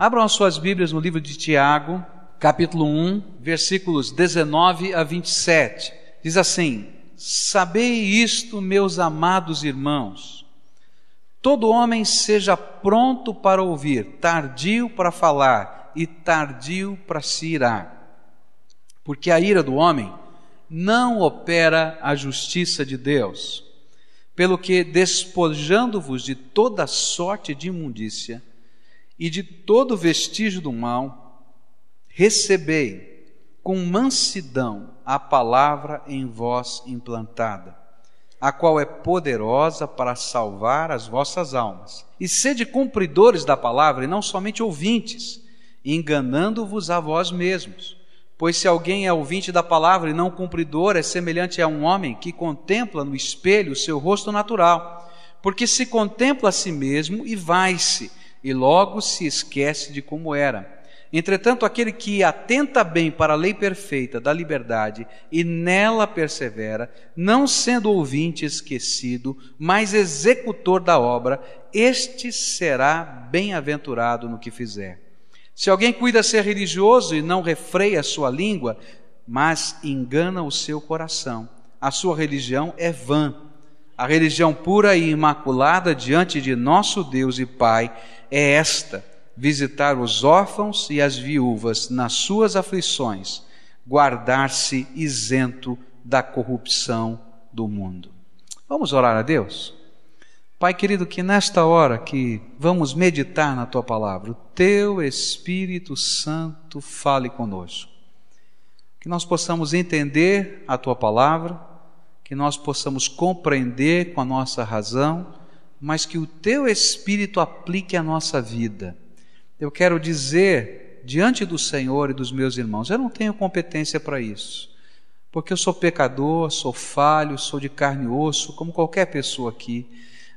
Abram as suas Bíblias no livro de Tiago, capítulo 1, versículos 19 a 27. Diz assim: Sabei isto, meus amados irmãos. Todo homem seja pronto para ouvir, tardio para falar e tardio para se irar. Porque a ira do homem não opera a justiça de Deus. Pelo que, despojando-vos de toda sorte de imundícia e de todo vestígio do mal, recebei com mansidão a palavra em vós implantada, a qual é poderosa para salvar as vossas almas. E sede cumpridores da palavra e não somente ouvintes, enganando-vos a vós mesmos. Pois se alguém é ouvinte da palavra e não cumpridor, é semelhante a um homem que contempla no espelho o seu rosto natural, porque se contempla a si mesmo e vai-se, e logo se esquece de como era. Entretanto, aquele que atenta bem para a lei perfeita da liberdade e nela persevera, não sendo ouvinte esquecido, mas executor da obra, este será bem-aventurado no que fizer. Se alguém cuida ser religioso e não refreia a sua língua, mas engana o seu coração, a sua religião é vã. A religião pura e imaculada diante de nosso Deus e Pai é esta: visitar os órfãos e as viúvas nas suas aflições, guardar-se isento da corrupção do mundo. Vamos orar a Deus? Pai querido, que nesta hora que vamos meditar na tua palavra, o teu Espírito Santo fale conosco. Que nós possamos entender a tua palavra, que nós possamos compreender com a nossa razão, mas que o teu Espírito aplique a nossa vida. Eu quero dizer diante do Senhor e dos meus irmãos, eu não tenho competência para isso, porque eu sou pecador, sou falho, sou de carne e osso, como qualquer pessoa aqui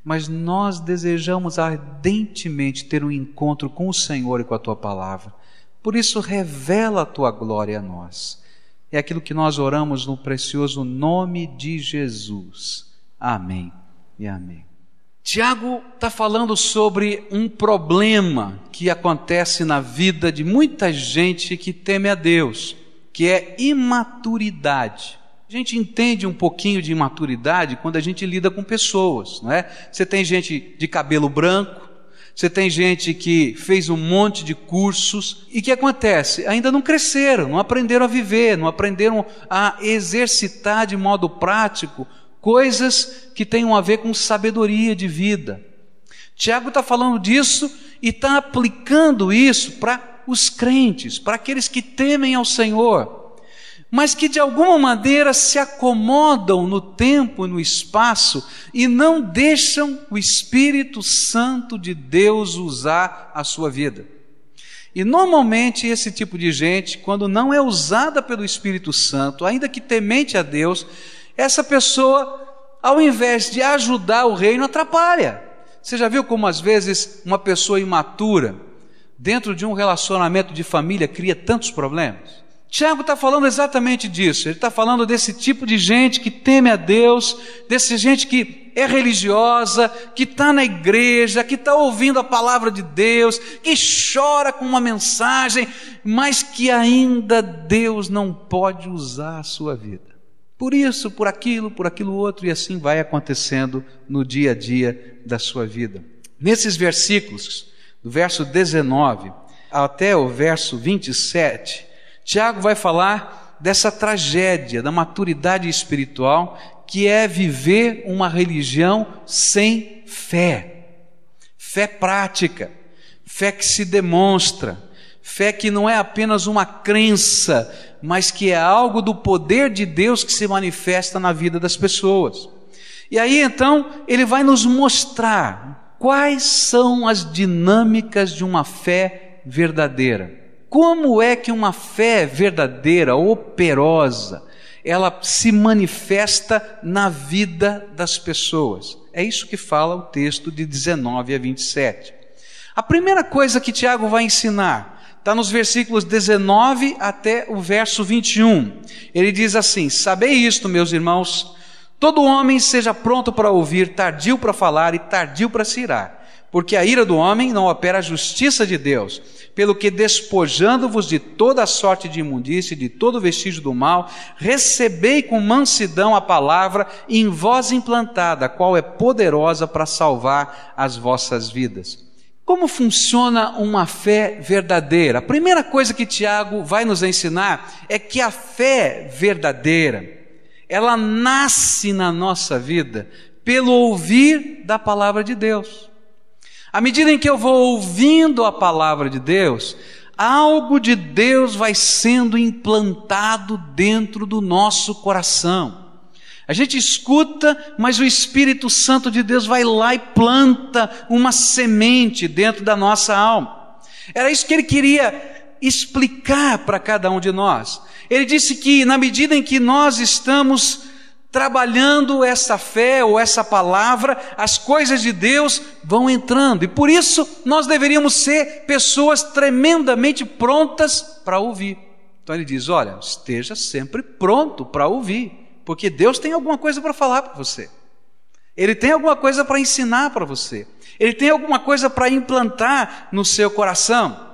mas nós desejamos ardentemente ter um encontro com o Senhor e com a tua palavra. Por isso, revela a tua glória a nós. É aquilo que nós oramos no precioso nome de Jesus. Amém e amém. Tiago está falando sobre um problema que acontece na vida de muita gente que teme a Deus, que é imaturidade. A gente entende um pouquinho de imaturidade quando a gente lida com pessoas, não é? Você tem gente de cabelo branco, você tem gente que fez um monte de cursos e que acontece? Ainda não cresceram, não aprenderam a viver, não aprenderam a exercitar de modo prático coisas que tenham a ver com sabedoria de vida. Tiago está falando disso e está aplicando isso para os crentes, para aqueles que temem ao Senhor mas que de alguma maneira se acomodam no tempo e no espaço e não deixam o Espírito Santo de Deus usar a sua vida. E normalmente esse tipo de gente, quando não é usada pelo Espírito Santo, ainda que temente a Deus, essa pessoa, ao invés de ajudar o reino, atrapalha. Você já viu como às vezes uma pessoa imatura, dentro de um relacionamento de família, cria tantos problemas? Tiago está falando exatamente disso. Ele está falando desse tipo de gente que teme a Deus, desse gente que é religiosa, que está na igreja, que está ouvindo a palavra de Deus, que chora com uma mensagem, mas que ainda Deus não pode usar a sua vida. Por isso, por aquilo, por aquilo outro, e assim vai acontecendo no dia a dia da sua vida. Nesses versículos, do verso 19 até o verso 27, Tiago vai falar dessa tragédia da maturidade espiritual que é viver uma religião sem fé. Fé prática, fé que se demonstra, fé que não é apenas uma crença, mas que é algo do poder de Deus que se manifesta na vida das pessoas. E aí então ele vai nos mostrar quais são as dinâmicas de uma fé verdadeira. Como é que uma fé verdadeira, operosa, ela se manifesta na vida das pessoas? É isso que fala o texto de 19 a 27. A primeira coisa que Tiago vai ensinar está nos versículos 19 até o verso 21. Ele diz assim: Sabei isto, meus irmãos, todo homem seja pronto para ouvir, tardio para falar e tardio para se irar porque a ira do homem não opera a justiça de Deus, pelo que despojando-vos de toda sorte de imundície, de todo vestígio do mal, recebei com mansidão a palavra em vós implantada, qual é poderosa para salvar as vossas vidas. Como funciona uma fé verdadeira? A primeira coisa que Tiago vai nos ensinar é que a fé verdadeira, ela nasce na nossa vida pelo ouvir da palavra de Deus. À medida em que eu vou ouvindo a palavra de Deus, algo de Deus vai sendo implantado dentro do nosso coração. A gente escuta, mas o Espírito Santo de Deus vai lá e planta uma semente dentro da nossa alma. Era isso que ele queria explicar para cada um de nós. Ele disse que na medida em que nós estamos trabalhando essa fé ou essa palavra, as coisas de Deus vão entrando. E por isso nós deveríamos ser pessoas tremendamente prontas para ouvir. Então ele diz: olha, esteja sempre pronto para ouvir, porque Deus tem alguma coisa para falar para você. Ele tem alguma coisa para ensinar para você. Ele tem alguma coisa para implantar no seu coração.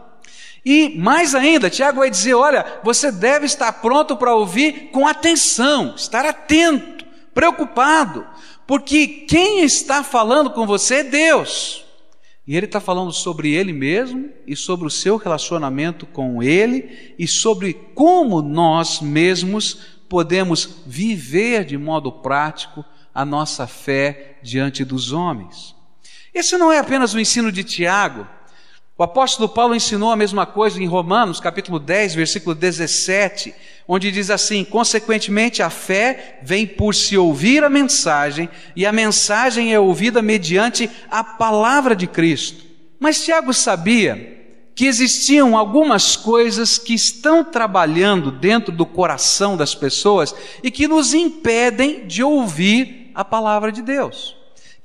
E mais ainda, Tiago vai dizer: olha, você deve estar pronto para ouvir com atenção, estar atento, preocupado, porque quem está falando com você é Deus. E Ele está falando sobre Ele mesmo e sobre o seu relacionamento com Ele e sobre como nós mesmos podemos viver de modo prático a nossa fé diante dos homens. Esse não é apenas o ensino de Tiago, o apóstolo Paulo ensinou a mesma coisa em Romanos, capítulo 10, versículo 17, onde diz assim: Consequentemente, a fé vem por se ouvir a mensagem, e a mensagem é ouvida mediante a palavra de Cristo. Mas Tiago sabia que existiam algumas coisas que estão trabalhando dentro do coração das pessoas e que nos impedem de ouvir a palavra de Deus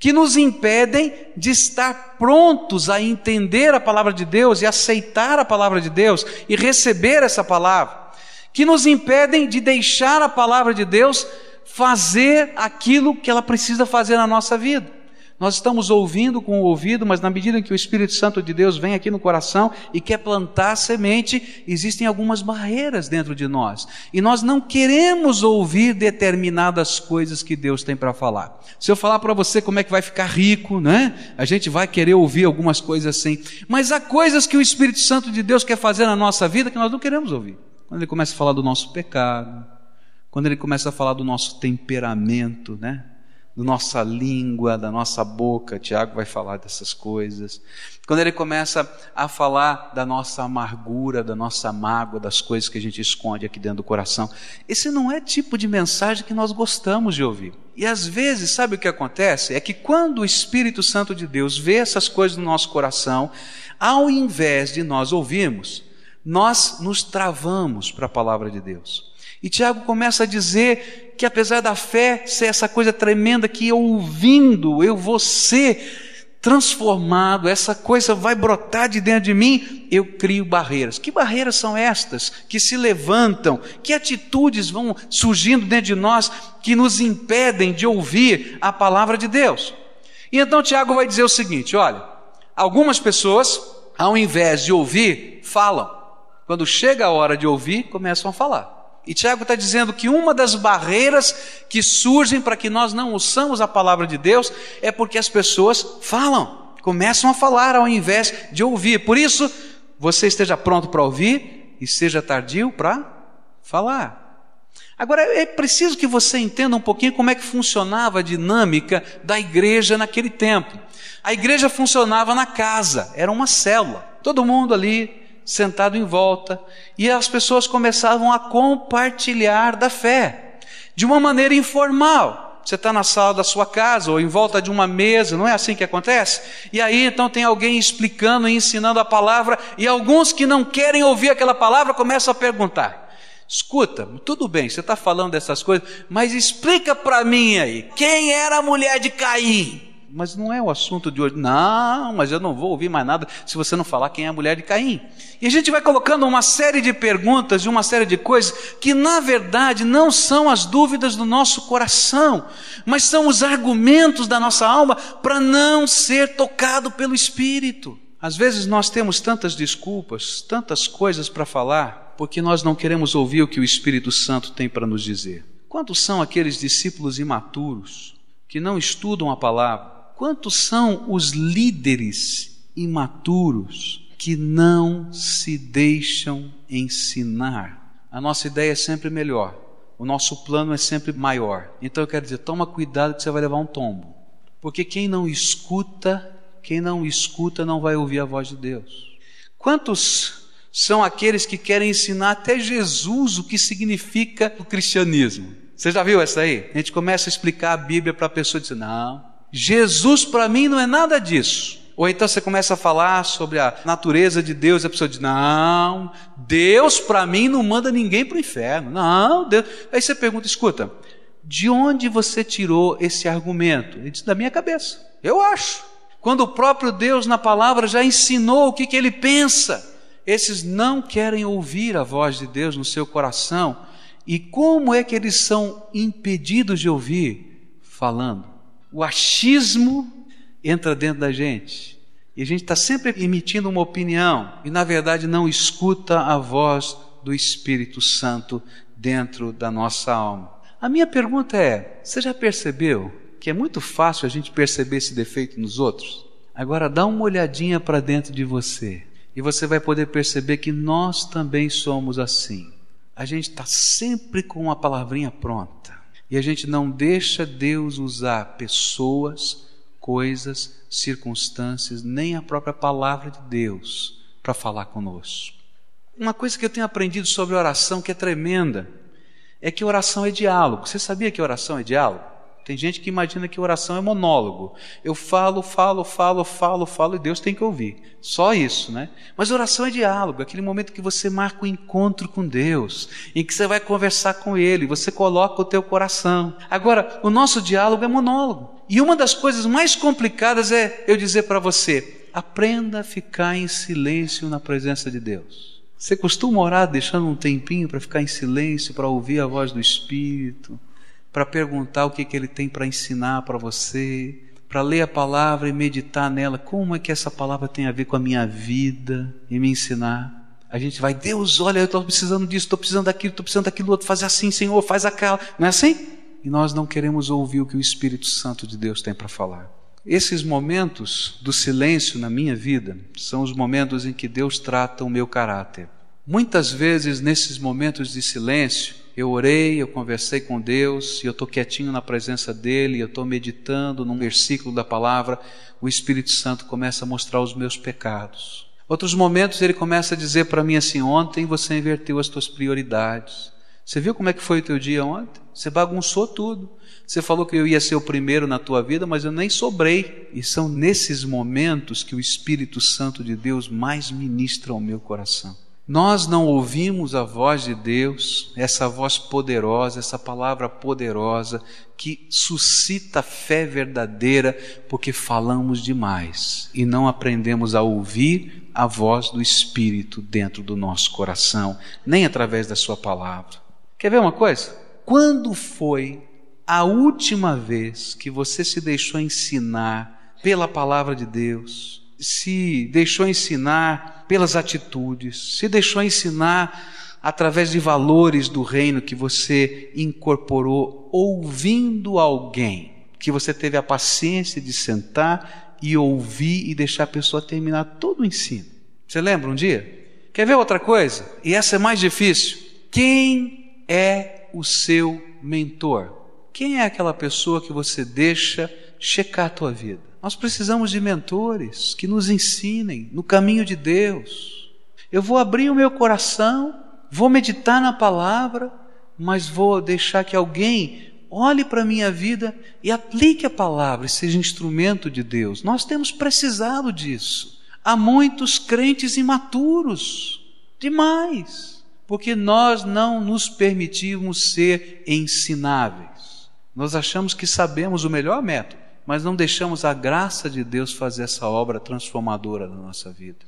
que nos impedem de estar prontos a entender a palavra de Deus e aceitar a palavra de Deus e receber essa palavra, que nos impedem de deixar a palavra de Deus fazer aquilo que ela precisa fazer na nossa vida. Nós estamos ouvindo com o ouvido, mas na medida em que o Espírito Santo de Deus vem aqui no coração e quer plantar semente, existem algumas barreiras dentro de nós. E nós não queremos ouvir determinadas coisas que Deus tem para falar. Se eu falar para você como é que vai ficar rico, né? A gente vai querer ouvir algumas coisas assim. Mas há coisas que o Espírito Santo de Deus quer fazer na nossa vida que nós não queremos ouvir. Quando ele começa a falar do nosso pecado, quando ele começa a falar do nosso temperamento, né? Da nossa língua, da nossa boca. Tiago vai falar dessas coisas. Quando ele começa a falar da nossa amargura, da nossa mágoa, das coisas que a gente esconde aqui dentro do coração, esse não é tipo de mensagem que nós gostamos de ouvir. E às vezes, sabe o que acontece? É que quando o Espírito Santo de Deus vê essas coisas no nosso coração, ao invés de nós ouvirmos, nós nos travamos para a palavra de Deus. E Tiago começa a dizer que apesar da fé ser essa coisa tremenda que ouvindo, eu vou ser transformado, essa coisa vai brotar de dentro de mim, eu crio barreiras. Que barreiras são estas que se levantam? Que atitudes vão surgindo dentro de nós que nos impedem de ouvir a palavra de Deus? E então Tiago vai dizer o seguinte: olha, algumas pessoas, ao invés de ouvir, falam. Quando chega a hora de ouvir, começam a falar. E Tiago está dizendo que uma das barreiras que surgem para que nós não ouçamos a palavra de Deus é porque as pessoas falam, começam a falar ao invés de ouvir. Por isso, você esteja pronto para ouvir e seja tardio para falar. Agora, é preciso que você entenda um pouquinho como é que funcionava a dinâmica da igreja naquele tempo. A igreja funcionava na casa, era uma célula. Todo mundo ali sentado em volta, e as pessoas começavam a compartilhar da fé, de uma maneira informal. Você está na sala da sua casa ou em volta de uma mesa, não é assim que acontece? E aí então tem alguém explicando e ensinando a palavra, e alguns que não querem ouvir aquela palavra começam a perguntar: Escuta, tudo bem, você está falando dessas coisas, mas explica para mim aí, quem era a mulher de Caim? Mas não é o assunto de hoje. Não, mas eu não vou ouvir mais nada se você não falar quem é a mulher de Caim. E a gente vai colocando uma série de perguntas e uma série de coisas que, na verdade, não são as dúvidas do nosso coração, mas são os argumentos da nossa alma para não ser tocado pelo Espírito. Às vezes nós temos tantas desculpas, tantas coisas para falar, porque nós não queremos ouvir o que o Espírito Santo tem para nos dizer. Quantos são aqueles discípulos imaturos que não estudam a palavra? Quantos são os líderes imaturos que não se deixam ensinar? A nossa ideia é sempre melhor, o nosso plano é sempre maior. Então eu quero dizer, toma cuidado que você vai levar um tombo. Porque quem não escuta, quem não escuta não vai ouvir a voz de Deus. Quantos são aqueles que querem ensinar até Jesus o que significa o cristianismo? Você já viu essa aí? A gente começa a explicar a Bíblia para a pessoa e diz: Não, Jesus para mim não é nada disso. Ou então você começa a falar sobre a natureza de Deus e a pessoa diz: Não, Deus para mim não manda ninguém para o inferno. Não, Deus. Aí você pergunta: Escuta, de onde você tirou esse argumento? Ele diz: Da minha cabeça. Eu acho. Quando o próprio Deus na palavra já ensinou o que, que ele pensa. Esses não querem ouvir a voz de Deus no seu coração e como é que eles são impedidos de ouvir? Falando. O achismo entra dentro da gente. E a gente está sempre emitindo uma opinião e, na verdade, não escuta a voz do Espírito Santo dentro da nossa alma. A minha pergunta é: você já percebeu que é muito fácil a gente perceber esse defeito nos outros? Agora dá uma olhadinha para dentro de você e você vai poder perceber que nós também somos assim a gente está sempre com uma palavrinha pronta e a gente não deixa Deus usar pessoas, coisas, circunstâncias, nem a própria palavra de Deus para falar conosco. Uma coisa que eu tenho aprendido sobre oração que é tremenda é que oração é diálogo. Você sabia que oração é diálogo? Tem gente que imagina que oração é monólogo. Eu falo, falo, falo, falo, falo e Deus tem que ouvir. Só isso, né? Mas oração é diálogo, aquele momento que você marca o um encontro com Deus, em que você vai conversar com Ele, você coloca o teu coração. Agora, o nosso diálogo é monólogo. E uma das coisas mais complicadas é eu dizer para você: aprenda a ficar em silêncio na presença de Deus. Você costuma orar deixando um tempinho para ficar em silêncio, para ouvir a voz do Espírito? Para perguntar o que, que ele tem para ensinar para você, para ler a palavra e meditar nela. Como é que essa palavra tem a ver com a minha vida e me ensinar? A gente vai, Deus, olha, eu estou precisando disso, estou precisando daquilo, estou precisando daquilo outro, faz assim, Senhor, faz aquela. Não é assim? E nós não queremos ouvir o que o Espírito Santo de Deus tem para falar. Esses momentos do silêncio na minha vida são os momentos em que Deus trata o meu caráter. Muitas vezes, nesses momentos de silêncio, eu orei, eu conversei com Deus, e eu estou quietinho na presença dEle, eu estou meditando num versículo da palavra, o Espírito Santo começa a mostrar os meus pecados. Outros momentos ele começa a dizer para mim assim: ontem você inverteu as tuas prioridades. Você viu como é que foi o teu dia ontem? Você bagunçou tudo. Você falou que eu ia ser o primeiro na tua vida, mas eu nem sobrei. E são nesses momentos que o Espírito Santo de Deus mais ministra ao meu coração. Nós não ouvimos a voz de Deus, essa voz poderosa, essa palavra poderosa que suscita fé verdadeira, porque falamos demais e não aprendemos a ouvir a voz do Espírito dentro do nosso coração, nem através da Sua palavra. Quer ver uma coisa? Quando foi a última vez que você se deixou ensinar pela palavra de Deus? Se deixou ensinar pelas atitudes, se deixou ensinar através de valores do reino que você incorporou ouvindo alguém, que você teve a paciência de sentar e ouvir e deixar a pessoa terminar todo o ensino. Você lembra um dia? Quer ver outra coisa? E essa é mais difícil. Quem é o seu mentor? Quem é aquela pessoa que você deixa checar a tua vida? Nós precisamos de mentores que nos ensinem no caminho de Deus. Eu vou abrir o meu coração, vou meditar na palavra, mas vou deixar que alguém olhe para a minha vida e aplique a palavra e seja instrumento de Deus. Nós temos precisado disso. Há muitos crentes imaturos, demais, porque nós não nos permitimos ser ensináveis. Nós achamos que sabemos o melhor método mas não deixamos a graça de Deus fazer essa obra transformadora na nossa vida.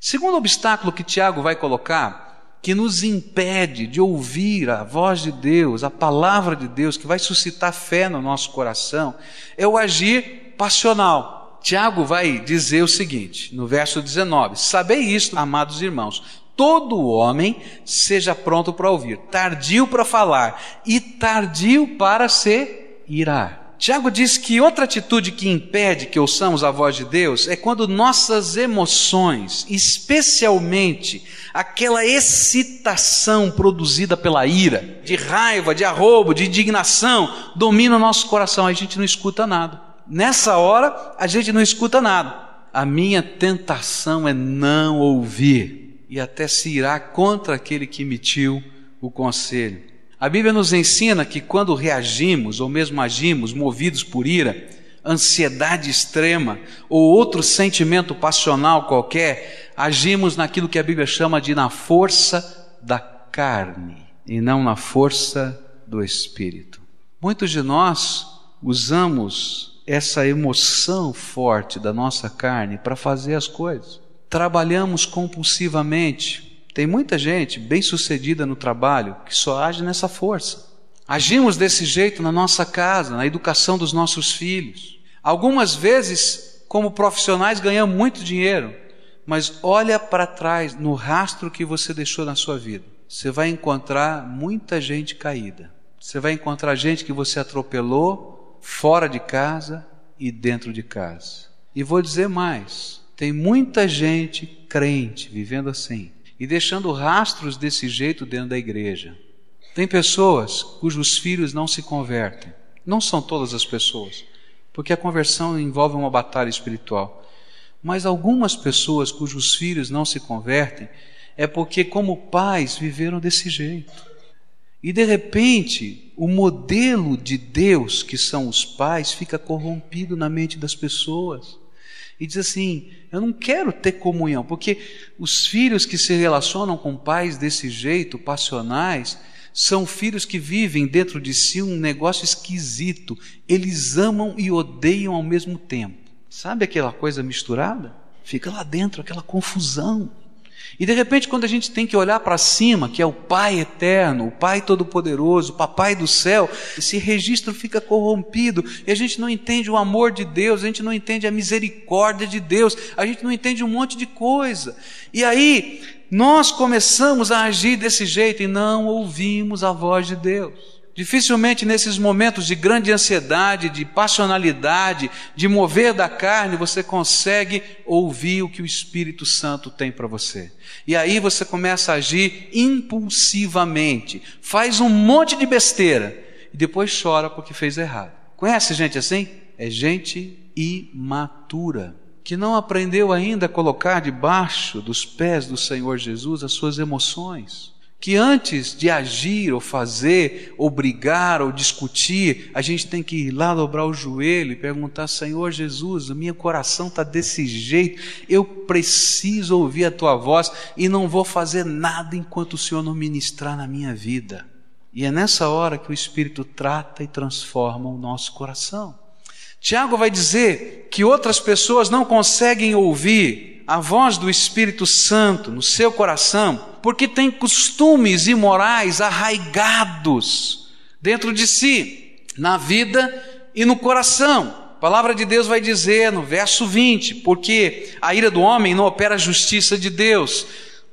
Segundo obstáculo que Tiago vai colocar, que nos impede de ouvir a voz de Deus, a palavra de Deus, que vai suscitar fé no nosso coração, é o agir passional. Tiago vai dizer o seguinte, no verso 19: Sabei isto, amados irmãos, todo homem seja pronto para ouvir, tardio para falar e tardio para se irar. Tiago diz que outra atitude que impede que ouçamos a voz de Deus é quando nossas emoções, especialmente aquela excitação produzida pela ira, de raiva, de arrobo, de indignação, domina o nosso coração, a gente não escuta nada. Nessa hora, a gente não escuta nada. A minha tentação é não ouvir e até se irar contra aquele que emitiu o conselho. A Bíblia nos ensina que quando reagimos ou mesmo agimos movidos por ira, ansiedade extrema ou outro sentimento passional qualquer, agimos naquilo que a Bíblia chama de na força da carne e não na força do espírito. Muitos de nós usamos essa emoção forte da nossa carne para fazer as coisas. Trabalhamos compulsivamente, tem muita gente bem-sucedida no trabalho que só age nessa força. Agimos desse jeito na nossa casa, na educação dos nossos filhos. Algumas vezes, como profissionais, ganhamos muito dinheiro, mas olha para trás no rastro que você deixou na sua vida. Você vai encontrar muita gente caída. Você vai encontrar gente que você atropelou fora de casa e dentro de casa. E vou dizer mais: tem muita gente crente vivendo assim e deixando rastros desse jeito dentro da igreja. Tem pessoas cujos filhos não se convertem. Não são todas as pessoas, porque a conversão envolve uma batalha espiritual. Mas algumas pessoas cujos filhos não se convertem é porque, como pais, viveram desse jeito. E de repente, o modelo de Deus, que são os pais, fica corrompido na mente das pessoas e diz assim: Eu não quero ter comunhão, porque os filhos que se relacionam com pais desse jeito, passionais, são filhos que vivem dentro de si um negócio esquisito. Eles amam e odeiam ao mesmo tempo. Sabe aquela coisa misturada? Fica lá dentro aquela confusão. E de repente, quando a gente tem que olhar para cima, que é o Pai eterno, o Pai todo-poderoso, o Papai do céu, esse registro fica corrompido e a gente não entende o amor de Deus, a gente não entende a misericórdia de Deus, a gente não entende um monte de coisa. E aí, nós começamos a agir desse jeito e não ouvimos a voz de Deus. Dificilmente nesses momentos de grande ansiedade, de passionalidade, de mover da carne, você consegue ouvir o que o Espírito Santo tem para você. E aí você começa a agir impulsivamente, faz um monte de besteira e depois chora porque fez errado. Conhece gente assim? É gente imatura, que não aprendeu ainda a colocar debaixo dos pés do Senhor Jesus as suas emoções que antes de agir ou fazer, ou brigar ou discutir, a gente tem que ir lá dobrar o joelho e perguntar: Senhor Jesus, o meu coração está desse jeito, eu preciso ouvir a tua voz e não vou fazer nada enquanto o Senhor não ministrar na minha vida. E é nessa hora que o Espírito trata e transforma o nosso coração. Tiago vai dizer que outras pessoas não conseguem ouvir a voz do Espírito Santo no seu coração porque tem costumes imorais arraigados dentro de si, na vida e no coração. A palavra de Deus vai dizer no verso 20: porque a ira do homem não opera a justiça de Deus.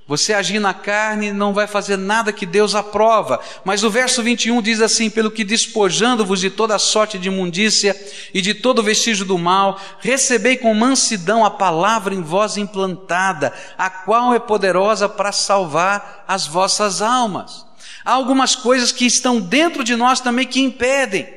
Você agir na carne não vai fazer nada que Deus aprova. Mas o verso 21 diz assim: Pelo que despojando-vos de toda sorte de imundícia e de todo vestígio do mal, recebei com mansidão a palavra em vós implantada, a qual é poderosa para salvar as vossas almas. Há algumas coisas que estão dentro de nós também que impedem.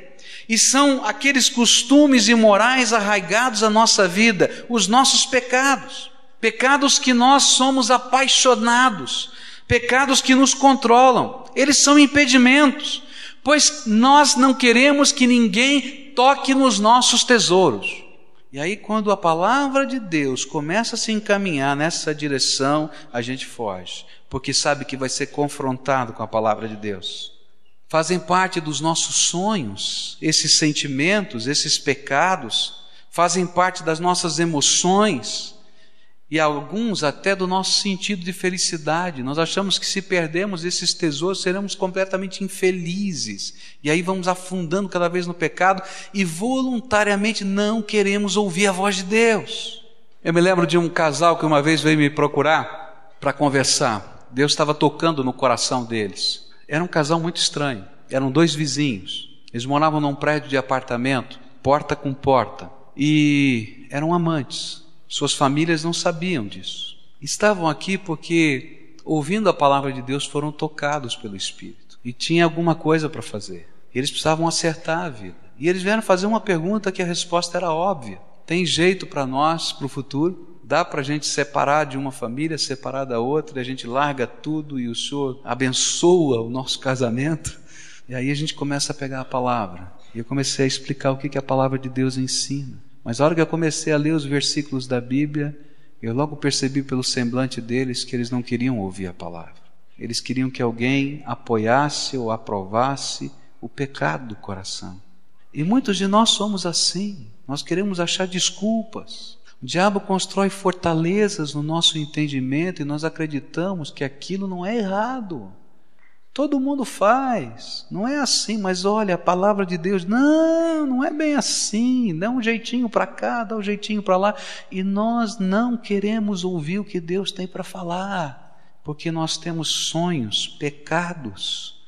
E são aqueles costumes imorais arraigados à nossa vida, os nossos pecados pecados que nós somos apaixonados, pecados que nos controlam. Eles são impedimentos, pois nós não queremos que ninguém toque nos nossos tesouros. E aí, quando a palavra de Deus começa a se encaminhar nessa direção, a gente foge, porque sabe que vai ser confrontado com a palavra de Deus. fazem parte dos nossos sonhos, esses sentimentos, esses pecados, fazem parte das nossas emoções e alguns até do nosso sentido de felicidade. Nós achamos que se perdermos esses tesouros seremos completamente infelizes. E aí vamos afundando cada vez no pecado e voluntariamente não queremos ouvir a voz de Deus. Eu me lembro de um casal que uma vez veio me procurar para conversar. Deus estava tocando no coração deles. Era um casal muito estranho. Eram dois vizinhos. Eles moravam num prédio de apartamento, porta com porta. E eram amantes. Suas famílias não sabiam disso. Estavam aqui porque, ouvindo a palavra de Deus, foram tocados pelo Espírito. E tinha alguma coisa para fazer. Eles precisavam acertar a vida. E eles vieram fazer uma pergunta que a resposta era óbvia. Tem jeito para nós, para o futuro? Dá para a gente separar de uma família, separar da outra, e a gente larga tudo e o Senhor abençoa o nosso casamento? E aí a gente começa a pegar a palavra. E eu comecei a explicar o que, que a palavra de Deus ensina. Mas a hora que eu comecei a ler os versículos da Bíblia, eu logo percebi pelo semblante deles que eles não queriam ouvir a palavra. Eles queriam que alguém apoiasse ou aprovasse o pecado do coração. E muitos de nós somos assim. Nós queremos achar desculpas. O diabo constrói fortalezas no nosso entendimento e nós acreditamos que aquilo não é errado. Todo mundo faz, não é assim, mas olha, a palavra de Deus, não, não é bem assim, dá um jeitinho para cá, dá um jeitinho para lá, e nós não queremos ouvir o que Deus tem para falar, porque nós temos sonhos, pecados,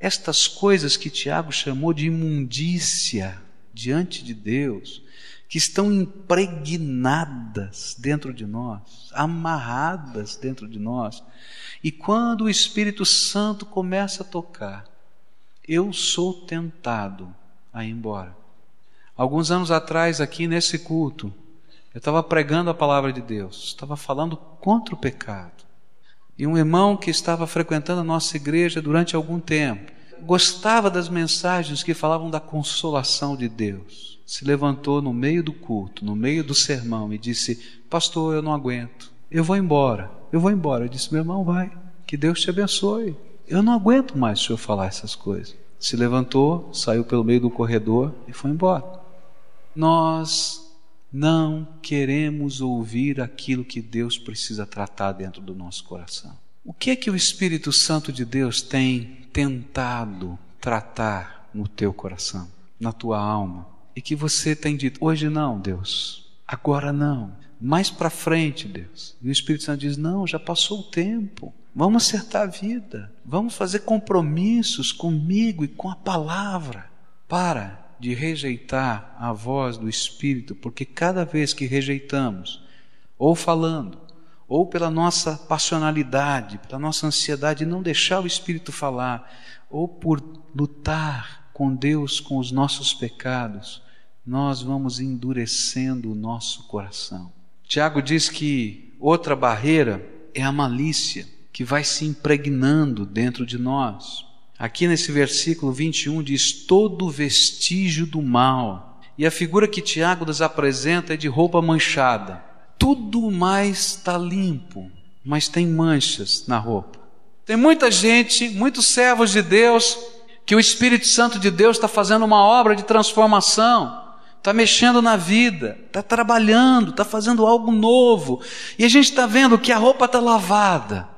estas coisas que Tiago chamou de imundícia diante de Deus, que estão impregnadas dentro de nós, amarradas dentro de nós. E quando o Espírito Santo começa a tocar, eu sou tentado a ir embora. Alguns anos atrás, aqui nesse culto, eu estava pregando a palavra de Deus, estava falando contra o pecado. E um irmão que estava frequentando a nossa igreja durante algum tempo, gostava das mensagens que falavam da consolação de Deus se levantou no meio do culto, no meio do sermão e disse: Pastor, eu não aguento, eu vou embora, eu vou embora. Eu disse: Meu irmão, vai, que Deus te abençoe. Eu não aguento mais o senhor falar essas coisas. Se levantou, saiu pelo meio do corredor e foi embora. Nós não queremos ouvir aquilo que Deus precisa tratar dentro do nosso coração. O que é que o Espírito Santo de Deus tem tentado tratar no teu coração, na tua alma? E que você tem dito: hoje não, Deus, agora não, mais para frente, Deus. E o Espírito Santo diz: não, já passou o tempo. Vamos acertar a vida, vamos fazer compromissos comigo e com a palavra. Para de rejeitar a voz do Espírito, porque cada vez que rejeitamos, ou falando, ou pela nossa passionalidade, pela nossa ansiedade de não deixar o Espírito falar, ou por lutar com Deus com os nossos pecados, nós vamos endurecendo o nosso coração. Tiago diz que outra barreira é a malícia, que vai se impregnando dentro de nós. Aqui nesse versículo 21 diz: todo vestígio do mal. E a figura que Tiago nos apresenta é de roupa manchada. Tudo mais está limpo, mas tem manchas na roupa. Tem muita gente, muitos servos de Deus, que o Espírito Santo de Deus está fazendo uma obra de transformação está mexendo na vida, está trabalhando, está fazendo algo novo. E a gente está vendo que a roupa está lavada.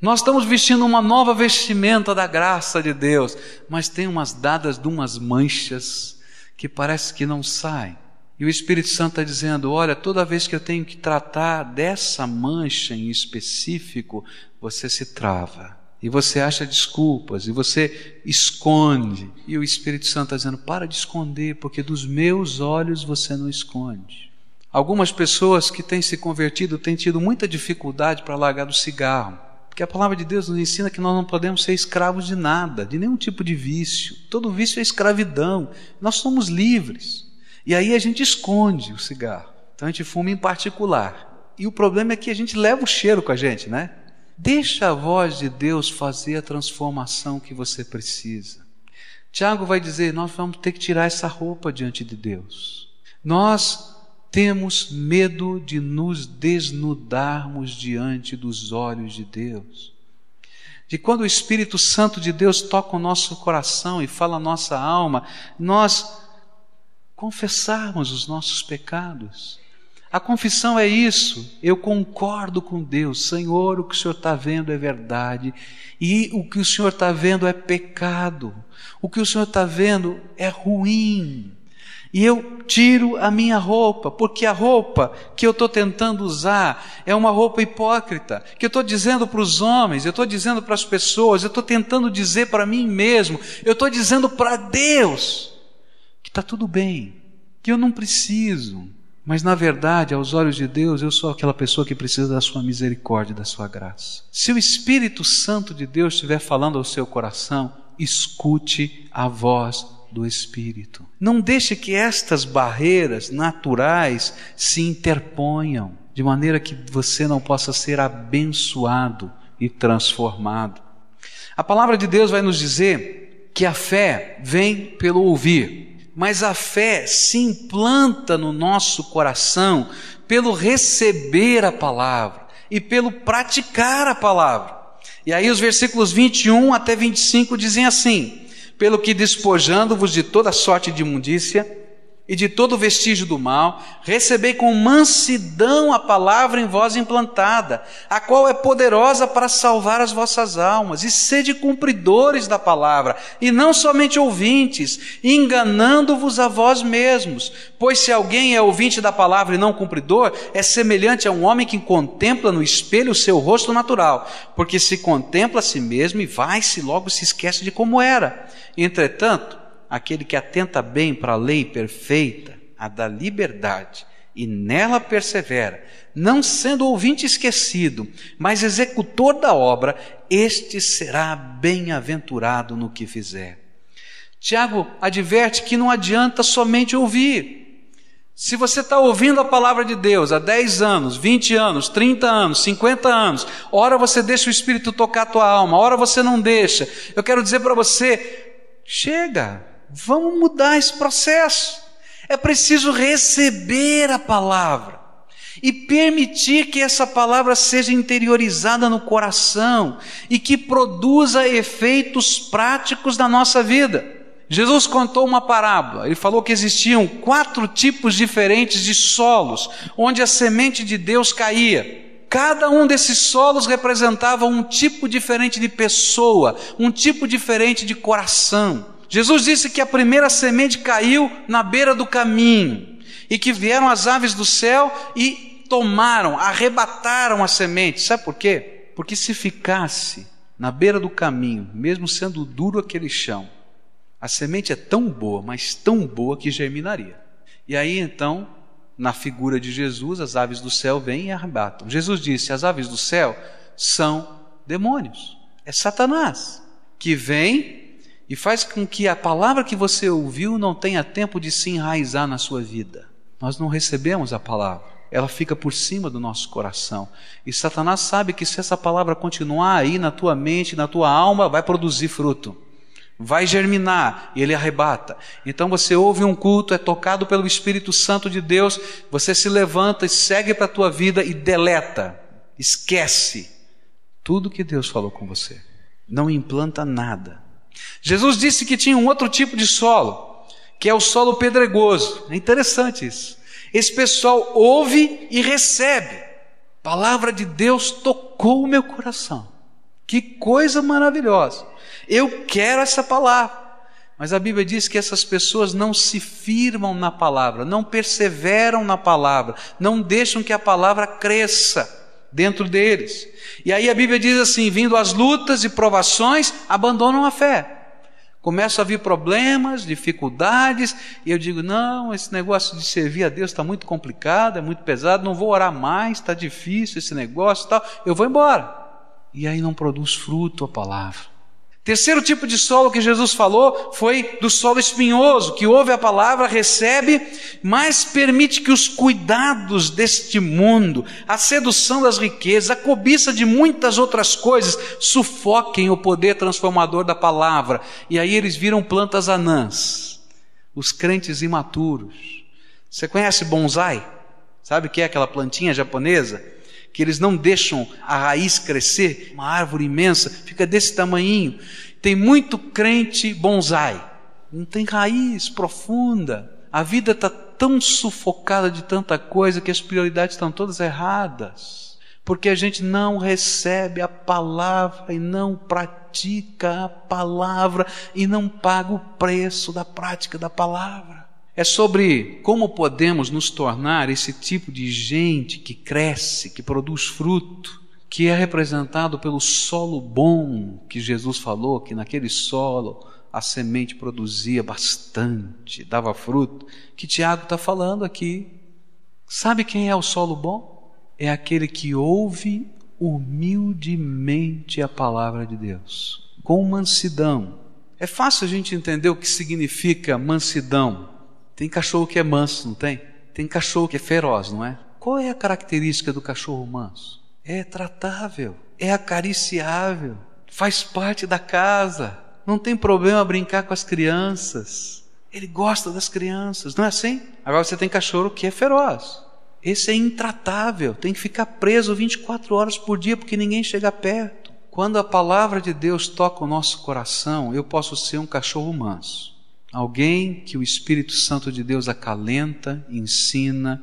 Nós estamos vestindo uma nova vestimenta da graça de Deus, mas tem umas dadas de umas manchas que parece que não saem. E o Espírito Santo está dizendo: olha, toda vez que eu tenho que tratar dessa mancha em específico, você se trava e você acha desculpas, e você esconde. E o Espírito Santo está dizendo: para de esconder, porque dos meus olhos você não esconde. Algumas pessoas que têm se convertido têm tido muita dificuldade para largar do cigarro, porque a palavra de Deus nos ensina que nós não podemos ser escravos de nada, de nenhum tipo de vício. Todo vício é escravidão. Nós somos livres. E aí a gente esconde o cigarro. Então a gente fuma em particular. E o problema é que a gente leva o cheiro com a gente, né? Deixa a voz de Deus fazer a transformação que você precisa. Tiago vai dizer: nós vamos ter que tirar essa roupa diante de Deus. Nós temos medo de nos desnudarmos diante dos olhos de Deus. de quando o Espírito Santo de Deus toca o nosso coração e fala a nossa alma, nós confessarmos os nossos pecados. A confissão é isso. Eu concordo com Deus. Senhor, o que o Senhor está vendo é verdade. E o que o Senhor está vendo é pecado. O que o Senhor está vendo é ruim. E eu tiro a minha roupa, porque a roupa que eu estou tentando usar é uma roupa hipócrita, que eu estou dizendo para os homens, eu estou dizendo para as pessoas, eu estou tentando dizer para mim mesmo, eu estou dizendo para Deus está tudo bem, que eu não preciso. Mas na verdade, aos olhos de Deus, eu sou aquela pessoa que precisa da sua misericórdia, da sua graça. Se o Espírito Santo de Deus estiver falando ao seu coração, escute a voz do Espírito. Não deixe que estas barreiras naturais se interponham, de maneira que você não possa ser abençoado e transformado. A palavra de Deus vai nos dizer que a fé vem pelo ouvir mas a fé se implanta no nosso coração pelo receber a palavra e pelo praticar a palavra. E aí os versículos 21 até 25 dizem assim: Pelo que despojando-vos de toda sorte de imundícia, e de todo vestígio do mal, recebei com mansidão a palavra em vós implantada, a qual é poderosa para salvar as vossas almas, e sede cumpridores da palavra, e não somente ouvintes, enganando-vos a vós mesmos. Pois se alguém é ouvinte da palavra e não cumpridor, é semelhante a um homem que contempla no espelho o seu rosto natural, porque se contempla a si mesmo e vai-se logo se esquece de como era. Entretanto, aquele que atenta bem para a lei perfeita, a da liberdade, e nela persevera, não sendo ouvinte esquecido, mas executor da obra, este será bem-aventurado no que fizer. Tiago adverte que não adianta somente ouvir. Se você está ouvindo a palavra de Deus há 10 anos, 20 anos, 30 anos, 50 anos, ora você deixa o Espírito tocar a tua alma, ora você não deixa. Eu quero dizer para você, chega, Vamos mudar esse processo. É preciso receber a palavra e permitir que essa palavra seja interiorizada no coração e que produza efeitos práticos na nossa vida. Jesus contou uma parábola, ele falou que existiam quatro tipos diferentes de solos onde a semente de Deus caía. Cada um desses solos representava um tipo diferente de pessoa, um tipo diferente de coração. Jesus disse que a primeira semente caiu na beira do caminho e que vieram as aves do céu e tomaram, arrebataram a semente. Sabe por quê? Porque se ficasse na beira do caminho, mesmo sendo duro aquele chão, a semente é tão boa, mas tão boa que germinaria. E aí então, na figura de Jesus, as aves do céu vêm e arrebatam. Jesus disse: as aves do céu são demônios, é Satanás que vem e faz com que a palavra que você ouviu não tenha tempo de se enraizar na sua vida. Nós não recebemos a palavra, ela fica por cima do nosso coração. E Satanás sabe que se essa palavra continuar aí na tua mente, na tua alma, vai produzir fruto. Vai germinar e ele arrebata. Então você ouve um culto, é tocado pelo Espírito Santo de Deus, você se levanta e segue para a tua vida e deleta, esquece tudo que Deus falou com você. Não implanta nada. Jesus disse que tinha um outro tipo de solo, que é o solo pedregoso. É interessante isso. Esse pessoal ouve e recebe. A palavra de Deus tocou o meu coração. Que coisa maravilhosa. Eu quero essa palavra. Mas a Bíblia diz que essas pessoas não se firmam na palavra, não perseveram na palavra, não deixam que a palavra cresça dentro deles. E aí a Bíblia diz assim: vindo as lutas e provações, abandonam a fé. Começam a vir problemas, dificuldades, e eu digo: não, esse negócio de servir a Deus está muito complicado, é muito pesado, não vou orar mais, está difícil esse negócio tal, eu vou embora. E aí não produz fruto a palavra. Terceiro tipo de solo que Jesus falou foi do solo espinhoso, que ouve a palavra, recebe, mas permite que os cuidados deste mundo, a sedução das riquezas, a cobiça de muitas outras coisas, sufoquem o poder transformador da palavra. E aí eles viram plantas anãs, os crentes imaturos. Você conhece bonsai? Sabe o que é aquela plantinha japonesa? Que eles não deixam a raiz crescer, uma árvore imensa, fica desse tamanhinho. Tem muito crente bonsai, não tem raiz profunda. A vida está tão sufocada de tanta coisa que as prioridades estão todas erradas. Porque a gente não recebe a palavra e não pratica a palavra e não paga o preço da prática da palavra. É sobre como podemos nos tornar esse tipo de gente que cresce, que produz fruto, que é representado pelo solo bom que Jesus falou, que naquele solo a semente produzia bastante, dava fruto, que Tiago está falando aqui. Sabe quem é o solo bom? É aquele que ouve humildemente a palavra de Deus, com mansidão. É fácil a gente entender o que significa mansidão. Tem cachorro que é manso, não tem? Tem cachorro que é feroz, não é? Qual é a característica do cachorro manso? É tratável, é acariciável, faz parte da casa, não tem problema brincar com as crianças. Ele gosta das crianças, não é assim? Agora você tem cachorro que é feroz. Esse é intratável, tem que ficar preso 24 horas por dia porque ninguém chega perto. Quando a palavra de Deus toca o nosso coração, eu posso ser um cachorro manso. Alguém que o Espírito Santo de Deus acalenta, ensina,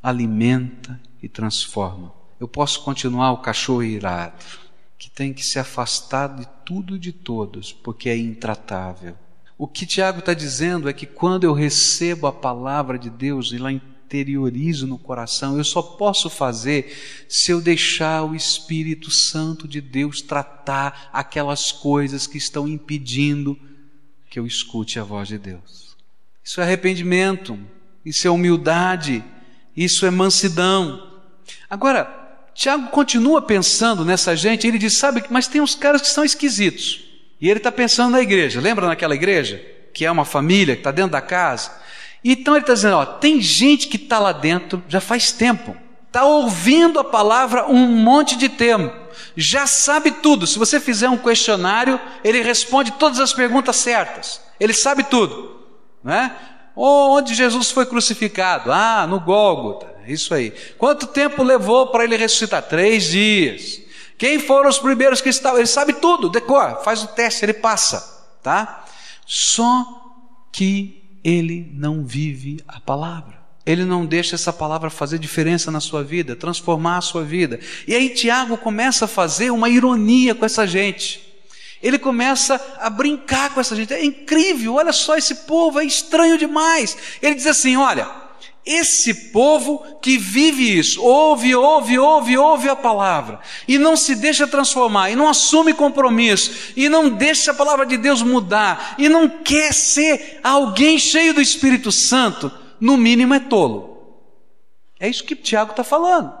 alimenta e transforma. Eu posso continuar o cachorro irado que tem que se afastar de tudo e de todos, porque é intratável. O que Tiago está dizendo é que quando eu recebo a palavra de Deus e lá interiorizo no coração, eu só posso fazer se eu deixar o Espírito Santo de Deus tratar aquelas coisas que estão impedindo que eu escute a voz de Deus. Isso é arrependimento, isso é humildade, isso é mansidão. Agora, Tiago continua pensando nessa gente, ele diz: sabe, mas tem uns caras que são esquisitos. E ele está pensando na igreja, lembra naquela igreja? Que é uma família, que está dentro da casa. Então ele está dizendo: ó, tem gente que está lá dentro já faz tempo, está ouvindo a palavra um monte de tempo, já sabe tudo. Se você fizer um questionário, ele responde todas as perguntas certas, ele sabe tudo, né? Onde Jesus foi crucificado? Ah, no Gólgota. Isso aí. Quanto tempo levou para ele ressuscitar? Três dias. Quem foram os primeiros que estavam? Ele sabe tudo, decora, faz o teste, ele passa, tá? Só que ele não vive a palavra. Ele não deixa essa palavra fazer diferença na sua vida, transformar a sua vida. E aí Tiago começa a fazer uma ironia com essa gente. Ele começa a brincar com essa gente. É incrível, olha só, esse povo é estranho demais. Ele diz assim: olha, esse povo que vive isso, ouve, ouve, ouve, ouve a palavra, e não se deixa transformar, e não assume compromisso, e não deixa a palavra de Deus mudar, e não quer ser alguém cheio do Espírito Santo, no mínimo é tolo. É isso que Tiago está falando.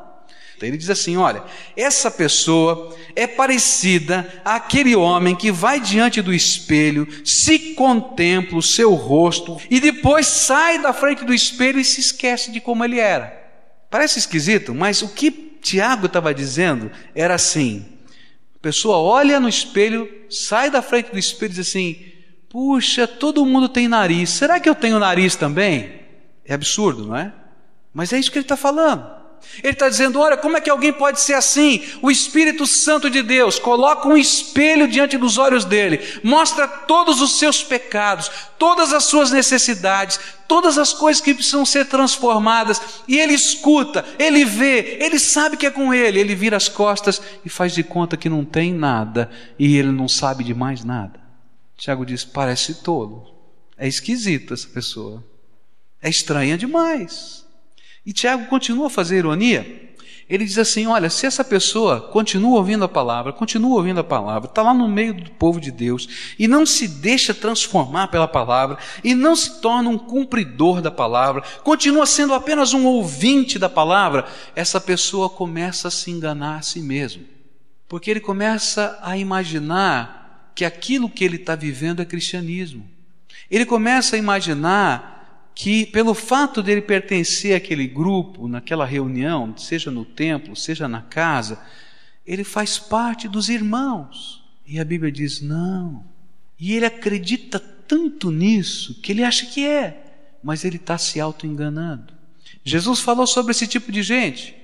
Ele diz assim: olha, essa pessoa é parecida àquele homem que vai diante do espelho, se contempla o seu rosto e depois sai da frente do espelho e se esquece de como ele era. Parece esquisito, mas o que Tiago estava dizendo era assim: a pessoa olha no espelho, sai da frente do espelho e diz assim: puxa, todo mundo tem nariz, será que eu tenho nariz também? É absurdo, não é? Mas é isso que ele está falando. Ele está dizendo: olha, como é que alguém pode ser assim? O Espírito Santo de Deus coloca um espelho diante dos olhos dele, mostra todos os seus pecados, todas as suas necessidades, todas as coisas que precisam ser transformadas, e ele escuta, ele vê, ele sabe que é com ele, ele vira as costas e faz de conta que não tem nada, e ele não sabe de mais nada. Tiago diz: parece tolo, é esquisito essa pessoa, é estranha demais. E Tiago continua a fazer ironia. Ele diz assim: olha, se essa pessoa continua ouvindo a palavra, continua ouvindo a palavra, está lá no meio do povo de Deus e não se deixa transformar pela palavra e não se torna um cumpridor da palavra, continua sendo apenas um ouvinte da palavra, essa pessoa começa a se enganar a si mesmo, porque ele começa a imaginar que aquilo que ele está vivendo é cristianismo. Ele começa a imaginar que pelo fato dele pertencer àquele grupo, naquela reunião, seja no templo, seja na casa, ele faz parte dos irmãos. E a Bíblia diz: não. E ele acredita tanto nisso que ele acha que é, mas ele está se auto-enganando. Jesus falou sobre esse tipo de gente.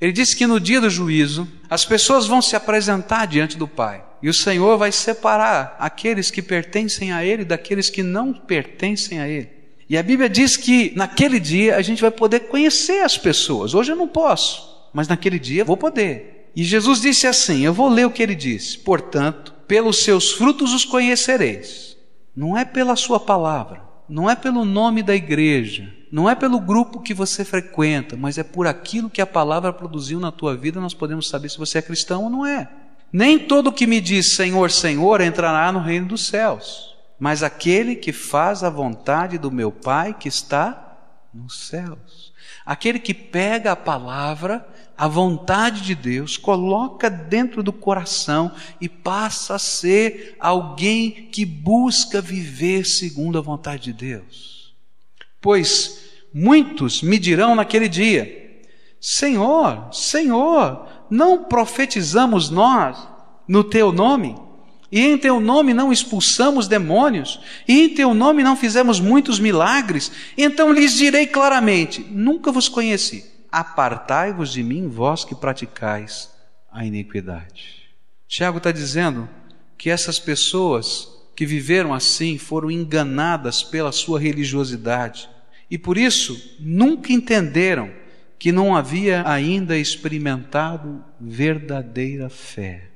Ele disse que no dia do juízo, as pessoas vão se apresentar diante do Pai. E o Senhor vai separar aqueles que pertencem a Ele daqueles que não pertencem a Ele. E a Bíblia diz que naquele dia a gente vai poder conhecer as pessoas. Hoje eu não posso, mas naquele dia eu vou poder. E Jesus disse assim: Eu vou ler o que ele disse. Portanto, pelos seus frutos os conhecereis. Não é pela sua palavra, não é pelo nome da igreja, não é pelo grupo que você frequenta, mas é por aquilo que a palavra produziu na tua vida, nós podemos saber se você é cristão ou não é. Nem todo que me diz Senhor, Senhor entrará no reino dos céus, mas aquele que faz a vontade do meu Pai que está nos céus. Aquele que pega a palavra, a vontade de Deus, coloca dentro do coração e passa a ser alguém que busca viver segundo a vontade de Deus. Pois muitos me dirão naquele dia: Senhor, Senhor, não profetizamos nós no teu nome? E em teu nome não expulsamos demônios, e em teu nome não fizemos muitos milagres. Então lhes direi claramente: Nunca vos conheci. Apartai-vos de mim, vós que praticais a iniquidade. Tiago está dizendo que essas pessoas que viveram assim foram enganadas pela sua religiosidade e por isso nunca entenderam que não havia ainda experimentado verdadeira fé.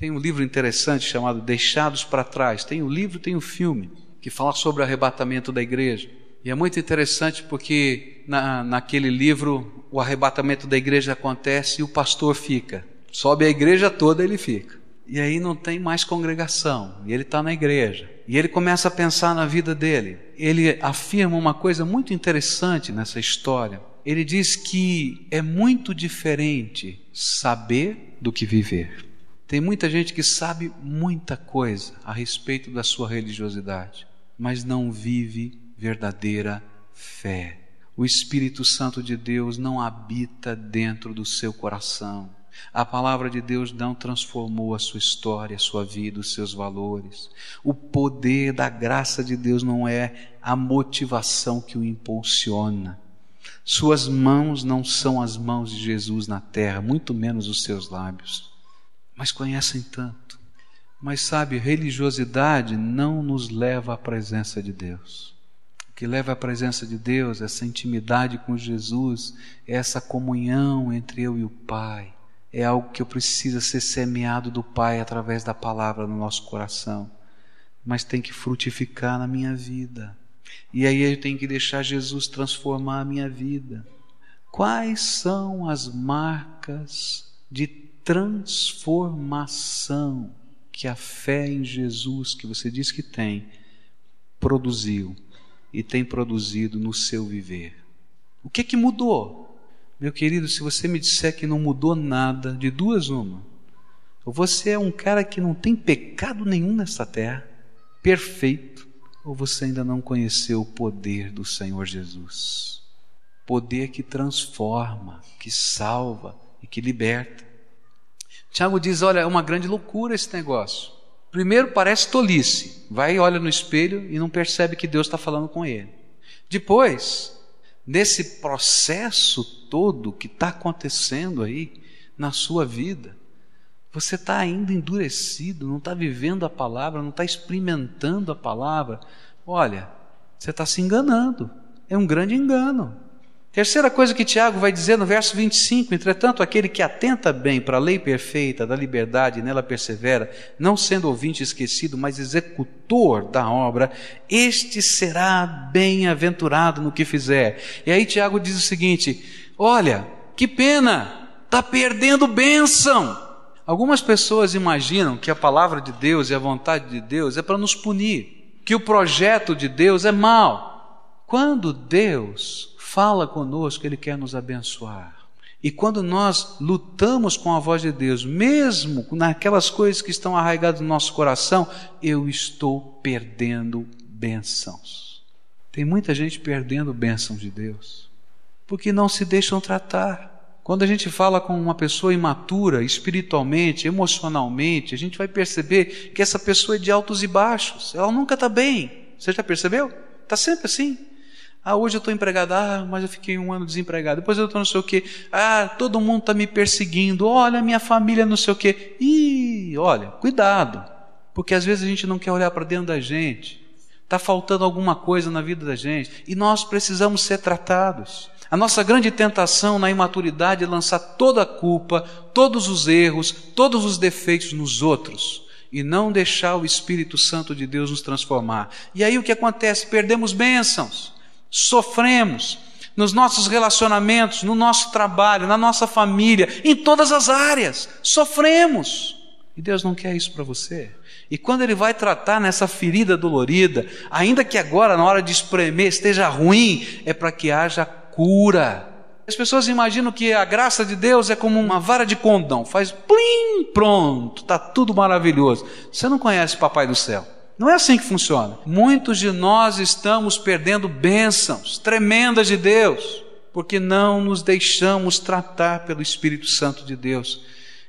Tem um livro interessante chamado Deixados para Trás. Tem o um livro, tem o um filme que fala sobre o arrebatamento da igreja. E é muito interessante porque na, naquele livro o arrebatamento da igreja acontece e o pastor fica. Sobe a igreja toda, ele fica e aí não tem mais congregação, e ele está na igreja, e ele começa a pensar na vida dele. Ele afirma uma coisa muito interessante nessa história. Ele diz que é muito diferente saber do que viver. Tem muita gente que sabe muita coisa a respeito da sua religiosidade, mas não vive verdadeira fé. O Espírito Santo de Deus não habita dentro do seu coração. A palavra de Deus não transformou a sua história, a sua vida, os seus valores. O poder da graça de Deus não é a motivação que o impulsiona. Suas mãos não são as mãos de Jesus na terra, muito menos os seus lábios. Mas conhecem tanto. Mas sabe, religiosidade não nos leva à presença de Deus. O que leva à presença de Deus, essa intimidade com Jesus, é essa comunhão entre eu e o Pai é algo que eu preciso ser semeado do Pai através da palavra no nosso coração, mas tem que frutificar na minha vida. E aí eu tenho que deixar Jesus transformar a minha vida. Quais são as marcas de transformação que a fé em Jesus, que você diz que tem, produziu e tem produzido no seu viver? O que que mudou? Meu querido, se você me disser que não mudou nada, de duas uma, ou você é um cara que não tem pecado nenhum nessa terra, perfeito, ou você ainda não conheceu o poder do Senhor Jesus. Poder que transforma, que salva e que liberta. Tiago diz: olha, é uma grande loucura esse negócio. Primeiro parece tolice, vai olha no espelho e não percebe que Deus está falando com ele. Depois, nesse processo todo que está acontecendo aí na sua vida. Você está ainda endurecido, não está vivendo a palavra, não está experimentando a palavra. Olha, você está se enganando. É um grande engano. Terceira coisa que Tiago vai dizer no verso 25: entretanto, aquele que atenta bem para a lei perfeita da liberdade e nela persevera, não sendo ouvinte esquecido, mas executor da obra, este será bem-aventurado no que fizer. E aí Tiago diz o seguinte: olha, que pena, está perdendo bênção. Algumas pessoas imaginam que a palavra de Deus e a vontade de Deus é para nos punir, que o projeto de Deus é mau. Quando Deus fala conosco, Ele quer nos abençoar. E quando nós lutamos com a voz de Deus, mesmo naquelas coisas que estão arraigadas no nosso coração, eu estou perdendo bênçãos. Tem muita gente perdendo bênçãos de Deus, porque não se deixam tratar. Quando a gente fala com uma pessoa imatura, espiritualmente, emocionalmente, a gente vai perceber que essa pessoa é de altos e baixos, ela nunca está bem. Você já percebeu? Está sempre assim. Ah, hoje eu estou empregado. Ah, mas eu fiquei um ano desempregado. Depois eu estou não sei o quê. Ah, todo mundo está me perseguindo. Olha, minha família não sei o quê. Ih, olha, cuidado. Porque às vezes a gente não quer olhar para dentro da gente. Está faltando alguma coisa na vida da gente. E nós precisamos ser tratados. A nossa grande tentação na imaturidade é lançar toda a culpa, todos os erros, todos os defeitos nos outros e não deixar o Espírito Santo de Deus nos transformar. E aí o que acontece? Perdemos bênçãos sofremos nos nossos relacionamentos, no nosso trabalho, na nossa família, em todas as áreas. Sofremos. E Deus não quer isso para você. E quando Ele vai tratar nessa ferida dolorida, ainda que agora, na hora de espremer, esteja ruim, é para que haja cura. As pessoas imaginam que a graça de Deus é como uma vara de condão, faz plim, pronto, está tudo maravilhoso. Você não conhece o Papai do Céu. Não é assim que funciona. Muitos de nós estamos perdendo bênçãos tremendas de Deus, porque não nos deixamos tratar pelo Espírito Santo de Deus.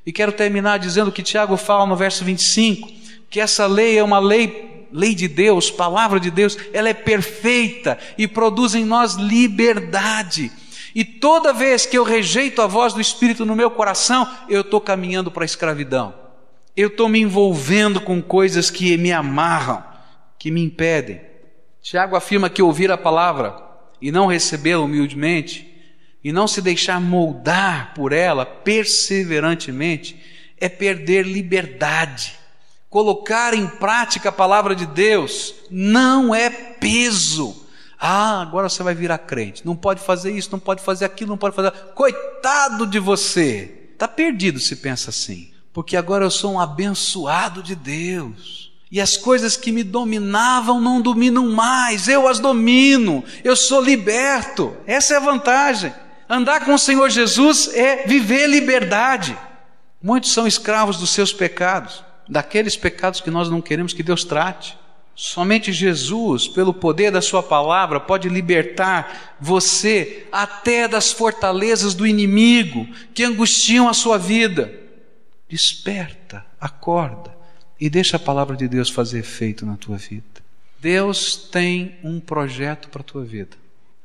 E quero terminar dizendo que Tiago fala no verso 25, que essa lei é uma lei, lei de Deus, palavra de Deus, ela é perfeita e produz em nós liberdade. E toda vez que eu rejeito a voz do Espírito no meu coração, eu estou caminhando para a escravidão eu estou me envolvendo com coisas que me amarram, que me impedem. Tiago afirma que ouvir a palavra e não recebê-la humildemente, e não se deixar moldar por ela perseverantemente, é perder liberdade. Colocar em prática a palavra de Deus não é peso. Ah, agora você vai virar crente. Não pode fazer isso, não pode fazer aquilo, não pode fazer. Coitado de você. Está perdido se pensa assim porque agora eu sou um abençoado de Deus. E as coisas que me dominavam não dominam mais, eu as domino, eu sou liberto. Essa é a vantagem. Andar com o Senhor Jesus é viver liberdade. Muitos são escravos dos seus pecados, daqueles pecados que nós não queremos que Deus trate. Somente Jesus, pelo poder da Sua palavra, pode libertar você até das fortalezas do inimigo que angustiam a sua vida. Desperta, acorda e deixa a palavra de Deus fazer efeito na tua vida. Deus tem um projeto para a tua vida.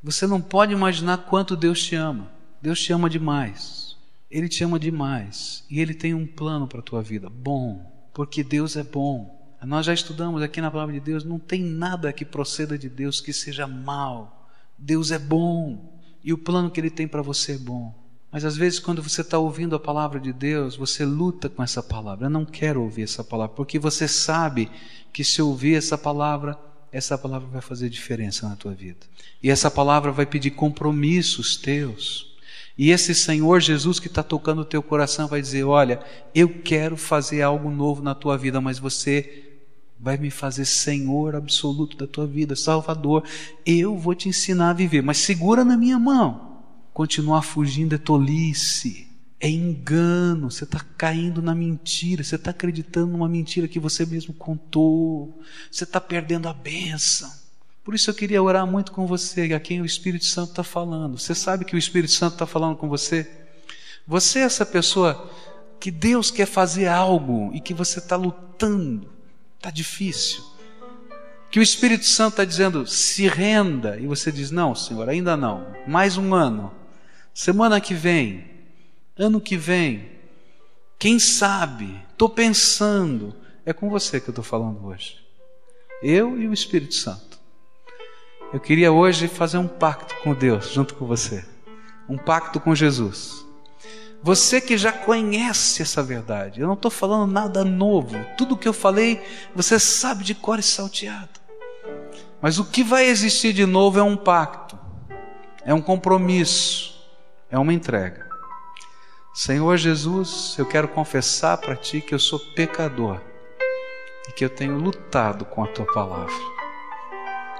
Você não pode imaginar quanto Deus te ama. Deus te ama demais. Ele te ama demais. E Ele tem um plano para a tua vida. Bom, porque Deus é bom. Nós já estudamos aqui na palavra de Deus, não tem nada que proceda de Deus que seja mal. Deus é bom. E o plano que Ele tem para você é bom. Mas às vezes, quando você está ouvindo a palavra de Deus, você luta com essa palavra. Eu não quero ouvir essa palavra, porque você sabe que se ouvir essa palavra, essa palavra vai fazer diferença na tua vida. E essa palavra vai pedir compromissos teus. E esse Senhor Jesus que está tocando o teu coração vai dizer: Olha, eu quero fazer algo novo na tua vida, mas você vai me fazer Senhor absoluto da tua vida, Salvador. Eu vou te ensinar a viver, mas segura na minha mão. Continuar fugindo é tolice, é engano, você está caindo na mentira, você está acreditando numa mentira que você mesmo contou, você está perdendo a bênção. Por isso eu queria orar muito com você, a quem o Espírito Santo está falando. Você sabe que o Espírito Santo está falando com você? Você é essa pessoa que Deus quer fazer algo e que você está lutando, está difícil. Que o Espírito Santo está dizendo, se renda, e você diz, não, Senhor, ainda não, mais um ano, semana que vem, ano que vem, quem sabe, estou pensando, é com você que eu estou falando hoje. Eu e o Espírito Santo. Eu queria hoje fazer um pacto com Deus, junto com você. Um pacto com Jesus. Você que já conhece essa verdade, eu não estou falando nada novo. Tudo que eu falei, você sabe de cor e salteado. Mas o que vai existir de novo é um pacto, é um compromisso é uma entrega. Senhor Jesus, eu quero confessar para Ti que eu sou pecador e que eu tenho lutado com a Tua palavra.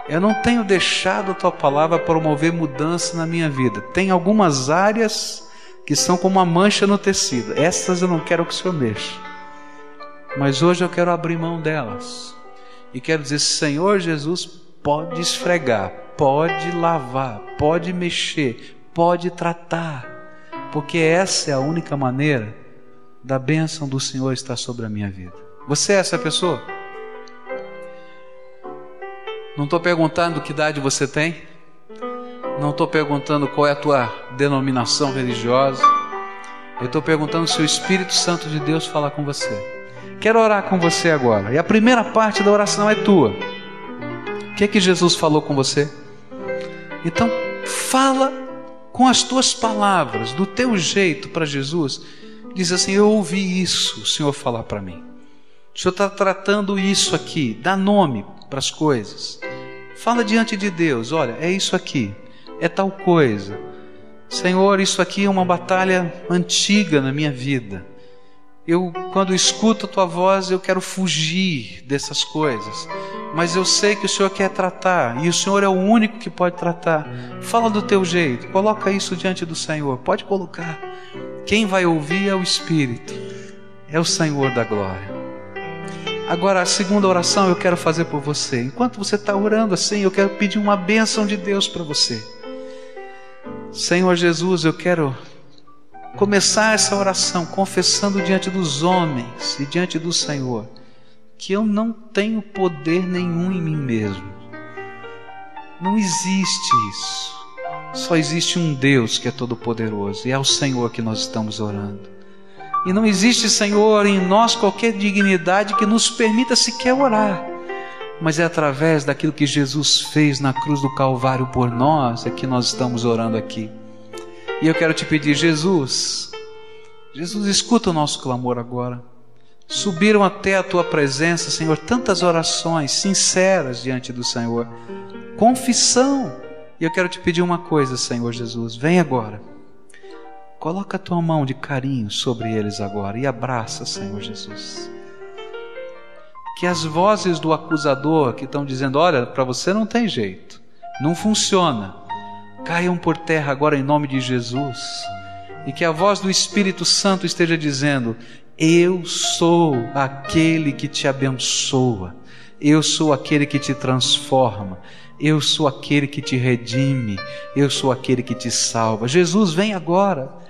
Eu não tenho deixado a Tua palavra promover mudança na minha vida. Tem algumas áreas que são como uma mancha no tecido. Essas eu não quero que o Senhor mexa. Mas hoje eu quero abrir mão delas. E quero dizer: Senhor Jesus, pode esfregar, pode lavar, pode mexer, pode tratar, porque essa é a única maneira da bênção do Senhor estar sobre a minha vida. Você é essa pessoa? Não estou perguntando que idade você tem, Não estou perguntando qual é a tua denominação religiosa. Eu estou perguntando se o Espírito Santo de Deus fala com você. Quero orar com você agora. E a primeira parte da oração é tua. O que é que Jesus falou com você? Então, fala com as tuas palavras, do teu jeito para Jesus. Diz assim: Eu ouvi isso, o Senhor falar para mim. O Senhor está tratando isso aqui. Dá nome para as coisas. Fala diante de Deus: Olha, é isso aqui, é tal coisa. Senhor, isso aqui é uma batalha antiga na minha vida eu, quando escuto a tua voz, eu quero fugir dessas coisas. Mas eu sei que o Senhor quer tratar e o Senhor é o único que pode tratar. Fala do teu jeito, coloca isso diante do Senhor. Pode colocar. Quem vai ouvir é o Espírito, é o Senhor da glória. Agora, a segunda oração eu quero fazer por você. Enquanto você está orando assim, eu quero pedir uma bênção de Deus para você. Senhor Jesus, eu quero começar essa oração confessando diante dos homens e diante do Senhor que eu não tenho poder nenhum em mim mesmo. Não existe isso. Só existe um Deus que é todo-poderoso e é o Senhor que nós estamos orando. E não existe, Senhor, em nós qualquer dignidade que nos permita sequer orar. Mas é através daquilo que Jesus fez na cruz do Calvário por nós é que nós estamos orando aqui. E eu quero te pedir, Jesus, Jesus, escuta o nosso clamor agora. Subiram até a tua presença, Senhor, tantas orações sinceras diante do Senhor, confissão. E eu quero te pedir uma coisa, Senhor Jesus, vem agora. Coloca a tua mão de carinho sobre eles agora e abraça, Senhor Jesus. Que as vozes do acusador que estão dizendo: olha, para você não tem jeito, não funciona, caiam por terra agora em nome de Jesus. E que a voz do Espírito Santo esteja dizendo: Eu sou aquele que te abençoa, eu sou aquele que te transforma, eu sou aquele que te redime, eu sou aquele que te salva. Jesus, vem agora.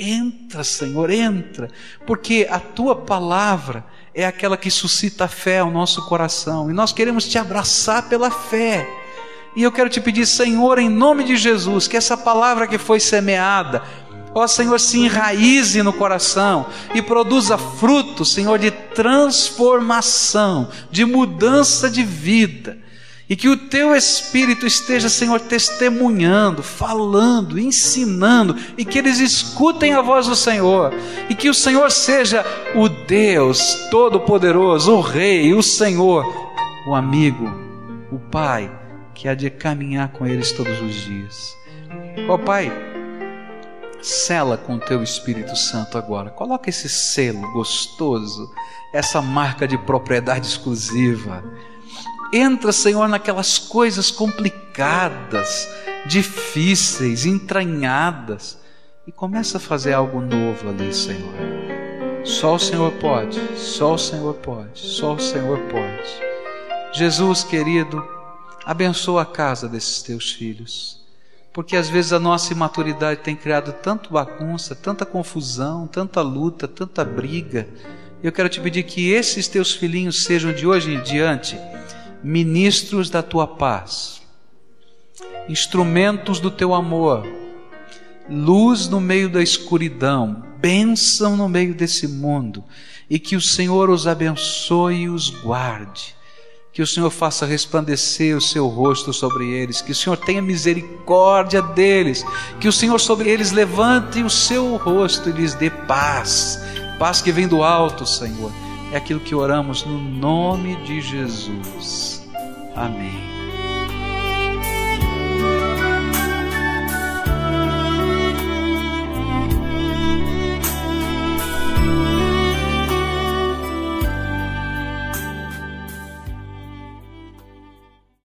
Entra, Senhor, entra, porque a tua palavra é aquela que suscita fé ao nosso coração e nós queremos te abraçar pela fé. E eu quero te pedir, Senhor, em nome de Jesus, que essa palavra que foi semeada, ó Senhor, se enraize no coração e produza fruto, Senhor, de transformação, de mudança de vida. E que o teu Espírito esteja, Senhor, testemunhando, falando, ensinando, e que eles escutem a voz do Senhor, e que o Senhor seja o Deus Todo-Poderoso, o Rei, o Senhor, o amigo, o Pai que há de caminhar com eles todos os dias. Ó oh, Pai, sela com o teu Espírito Santo agora. Coloca esse selo gostoso, essa marca de propriedade exclusiva. Entra, Senhor, naquelas coisas complicadas, difíceis, entranhadas e começa a fazer algo novo ali, Senhor. Só o Senhor pode, só o Senhor pode, só o Senhor pode. Jesus querido, Abençoa a casa desses teus filhos. Porque às vezes a nossa imaturidade tem criado tanto bagunça, tanta confusão, tanta luta, tanta briga. Eu quero te pedir que esses teus filhinhos sejam de hoje em diante ministros da tua paz, instrumentos do teu amor, luz no meio da escuridão, bênção no meio desse mundo, e que o Senhor os abençoe e os guarde que o Senhor faça resplandecer o seu rosto sobre eles, que o Senhor tenha misericórdia deles, que o Senhor sobre eles levante o seu rosto e lhes dê paz, paz que vem do alto, Senhor. É aquilo que oramos no nome de Jesus. Amém.